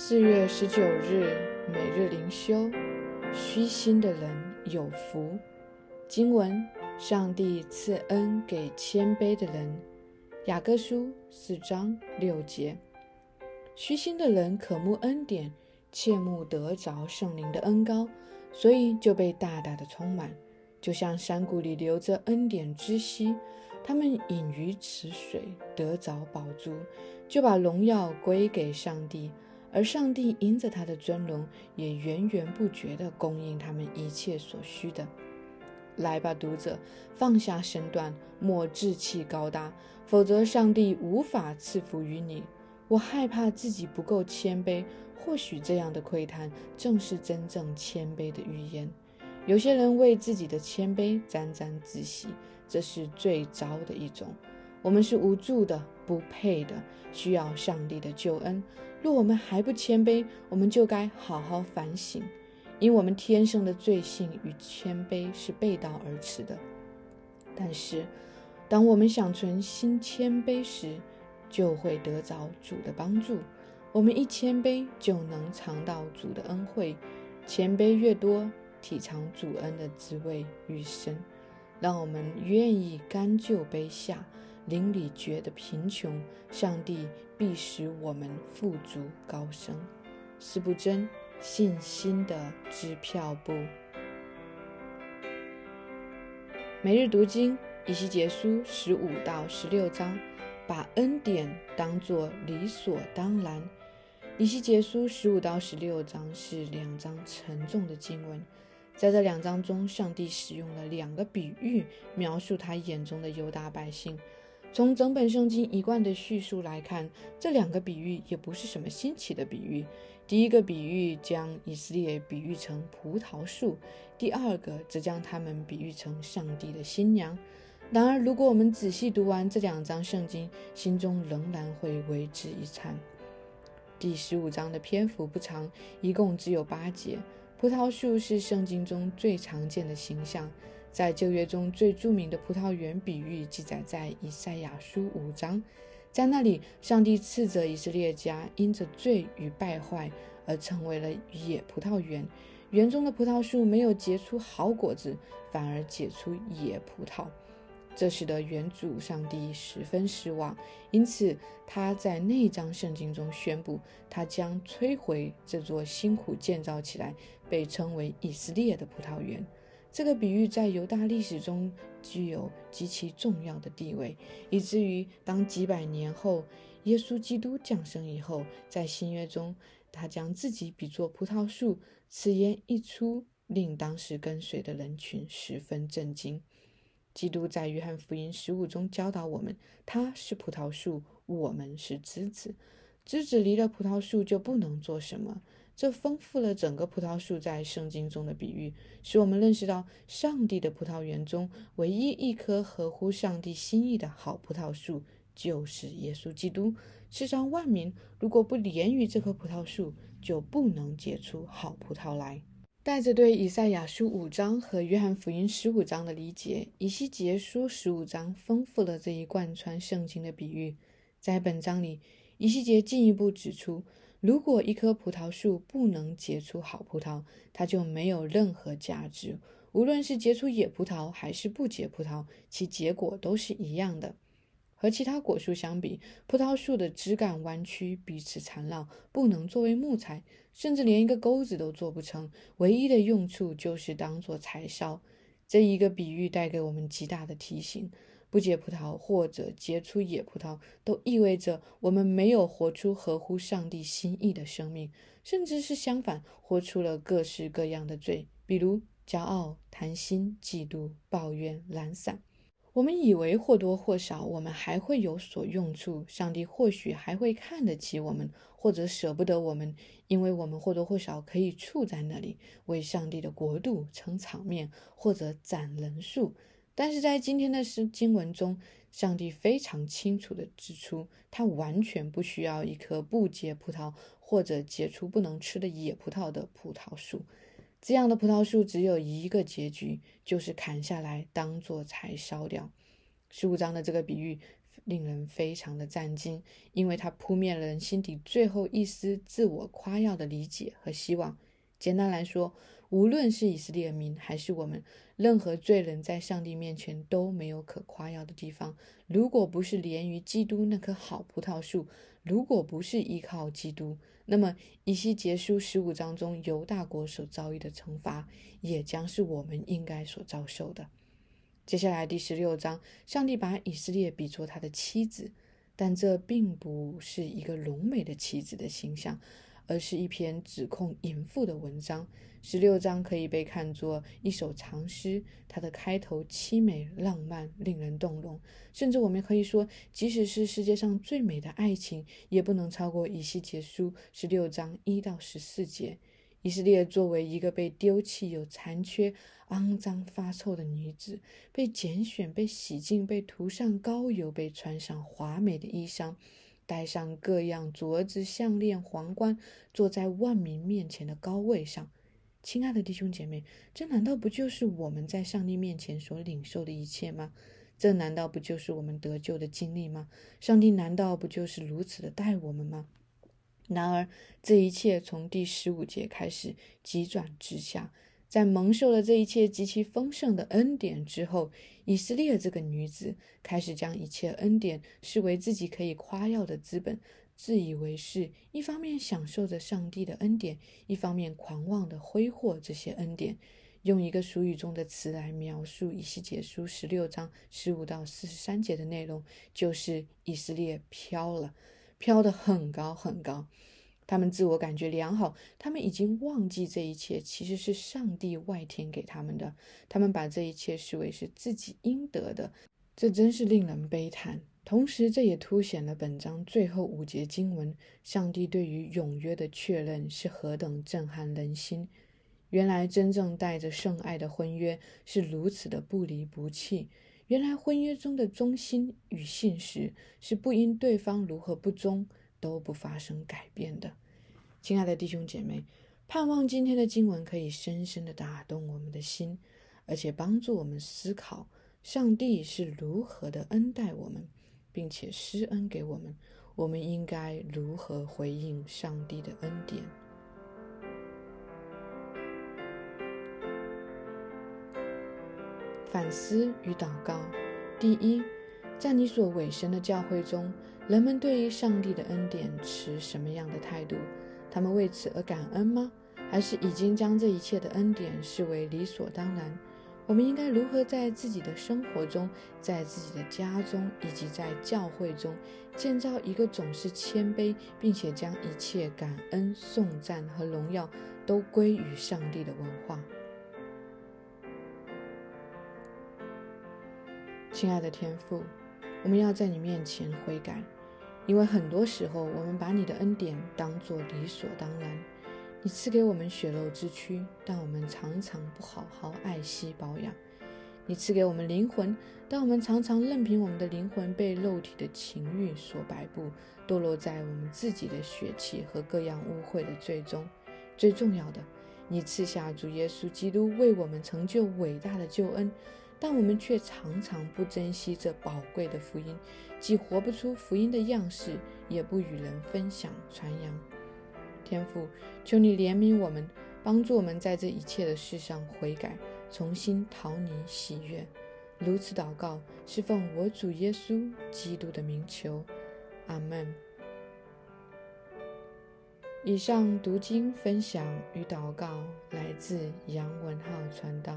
四月十九日，每日灵修，虚心的人有福。经文：上帝赐恩给谦卑的人。雅各书四章六节。虚心的人渴慕恩典，切慕得着圣灵的恩高，所以就被大大的充满，就像山谷里流着恩典之溪。他们饮于此水，得着宝珠，就把荣耀归给上帝。而上帝因着他的尊荣，也源源不绝地供应他们一切所需的。来吧，读者，放下身段，莫志气高大，否则上帝无法赐福于你。我害怕自己不够谦卑，或许这样的窥探正是真正谦卑的预言。有些人为自己的谦卑沾沾自喜，这是最糟的一种。我们是无助的，不配的，需要上帝的救恩。若我们还不谦卑，我们就该好好反省，因我们天生的罪性与谦卑是背道而驰的。但是，当我们想存心谦卑时，就会得着主的帮助。我们一谦卑，就能尝到主的恩惠。谦卑越多，体尝主恩的滋味愈深。让我们愿意甘就卑下。邻里觉得贫穷，上帝必使我们富足高升。四不真信心的支票簿。每日读经以西结书十五到十六章，把恩典当作理所当然。以西结书十五到十六章是两章沉重的经文，在这两章中，上帝使用了两个比喻，描述他眼中的犹大百姓。从整本圣经一贯的叙述来看，这两个比喻也不是什么新奇的比喻。第一个比喻将以色列比喻成葡萄树，第二个则将他们比喻成上帝的新娘。然而，如果我们仔细读完这两章圣经，心中仍然会为之一颤。第十五章的篇幅不长，一共只有八节。葡萄树是圣经中最常见的形象。在旧约中最著名的葡萄园比喻记载在以赛亚书五章，在那里，上帝斥责以色列家因着罪与败坏而成为了野葡萄园，园中的葡萄树没有结出好果子，反而结出野葡萄，这使得原主上帝十分失望。因此，他在那章圣经中宣布，他将摧毁这座辛苦建造起来、被称为以色列的葡萄园。这个比喻在犹大历史中具有极其重要的地位，以至于当几百年后耶稣基督降生以后，在新约中，他将自己比作葡萄树。此言一出，令当时跟随的人群十分震惊。基督在约翰福音十五中教导我们：他是葡萄树，我们是枝子。枝子离了葡萄树就不能做什么。这丰富了整个葡萄树在圣经中的比喻，使我们认识到上帝的葡萄园中唯一一棵合乎上帝心意的好葡萄树就是耶稣基督。世上万民如果不连于这棵葡萄树，就不能结出好葡萄来。带着对以赛亚书五章和约翰福音十五章的理解，以西结书十五章丰富了这一贯穿圣经的比喻。在本章里，以西结进一步指出。如果一棵葡萄树不能结出好葡萄，它就没有任何价值。无论是结出野葡萄还是不结葡萄，其结果都是一样的。和其他果树相比，葡萄树的枝干弯曲，彼此缠绕，不能作为木材，甚至连一个钩子都做不成。唯一的用处就是当做柴烧。这一个比喻带给我们极大的提醒。不结葡萄或者结出野葡萄，都意味着我们没有活出合乎上帝心意的生命，甚至是相反，活出了各式各样的罪，比如骄傲、贪心、嫉妒、抱怨、懒散。我们以为或多或少我们还会有所用处，上帝或许还会看得起我们，或者舍不得我们，因为我们或多或少可以处在那里，为上帝的国度撑场面，或者攒人数。但是在今天的诗经文中，上帝非常清楚地指出，他完全不需要一棵不结葡萄或者结出不能吃的野葡萄的葡萄树。这样的葡萄树只有一个结局，就是砍下来当做柴烧掉。十五章的这个比喻令人非常的震惊，因为它扑灭了人心底最后一丝自我夸耀的理解和希望。简单来说，无论是以色列民还是我们，任何罪人在上帝面前都没有可夸耀的地方。如果不是连于基督那棵好葡萄树，如果不是依靠基督，那么以西结书十五章中犹大国所遭遇的惩罚，也将是我们应该所遭受的。接下来第十六章，上帝把以色列比作他的妻子，但这并不是一个荣美的妻子的形象。而是一篇指控淫妇的文章。十六章可以被看作一首长诗，它的开头凄美浪漫，令人动容。甚至我们可以说，即使是世界上最美的爱情，也不能超过以西结书十六章一到十四节。以色列作为一个被丢弃、有残缺、肮脏、发臭的女子，被拣选、被洗净、被涂上膏油、被穿上华美的衣裳。戴上各样镯子、项链、皇冠，坐在万民面前的高位上。亲爱的弟兄姐妹，这难道不就是我们在上帝面前所领受的一切吗？这难道不就是我们得救的经历吗？上帝难道不就是如此的待我们吗？然而，这一切从第十五节开始急转直下。在蒙受了这一切极其丰盛的恩典之后，以色列这个女子开始将一切恩典视为自己可以夸耀的资本，自以为是，一方面享受着上帝的恩典，一方面狂妄的挥霍这些恩典。用一个俗语中的词来描述以西结书十六章十五到四十三节的内容，就是以色列飘了，飘得很高很高。他们自我感觉良好，他们已经忘记这一切其实是上帝外天给他们的，他们把这一切视为是自己应得的，这真是令人悲叹。同时，这也凸显了本章最后五节经文，上帝对于永约的确认是何等震撼人心。原来真正带着圣爱的婚约是如此的不离不弃，原来婚约中的忠心与信实是不因对方如何不忠。都不发生改变的，亲爱的弟兄姐妹，盼望今天的经文可以深深的打动我们的心，而且帮助我们思考上帝是如何的恩待我们，并且施恩给我们，我们应该如何回应上帝的恩典。反思与祷告，第一，在你所委身的教会中。人们对于上帝的恩典持什么样的态度？他们为此而感恩吗？还是已经将这一切的恩典视为理所当然？我们应该如何在自己的生活中，在自己的家中，以及在教会中，建造一个总是谦卑，并且将一切感恩、颂赞和荣耀都归于上帝的文化？亲爱的天父，我们要在你面前悔改。因为很多时候，我们把你的恩典当作理所当然。你赐给我们血肉之躯，但我们常常不好好爱惜保养；你赐给我们灵魂，但我们常常任凭我们的灵魂被肉体的情欲所摆布，堕落在我们自己的血气和各样污秽的罪中。最重要的，你赐下主耶稣基督为我们成就伟大的救恩。但我们却常常不珍惜这宝贵的福音，既活不出福音的样式，也不与人分享传扬。天父，求你怜悯我们，帮助我们在这一切的事上悔改，重新讨你喜悦。如此祷告，是奉我主耶稣基督的名求。阿门。以上读经分享与祷告来自杨文浩传道。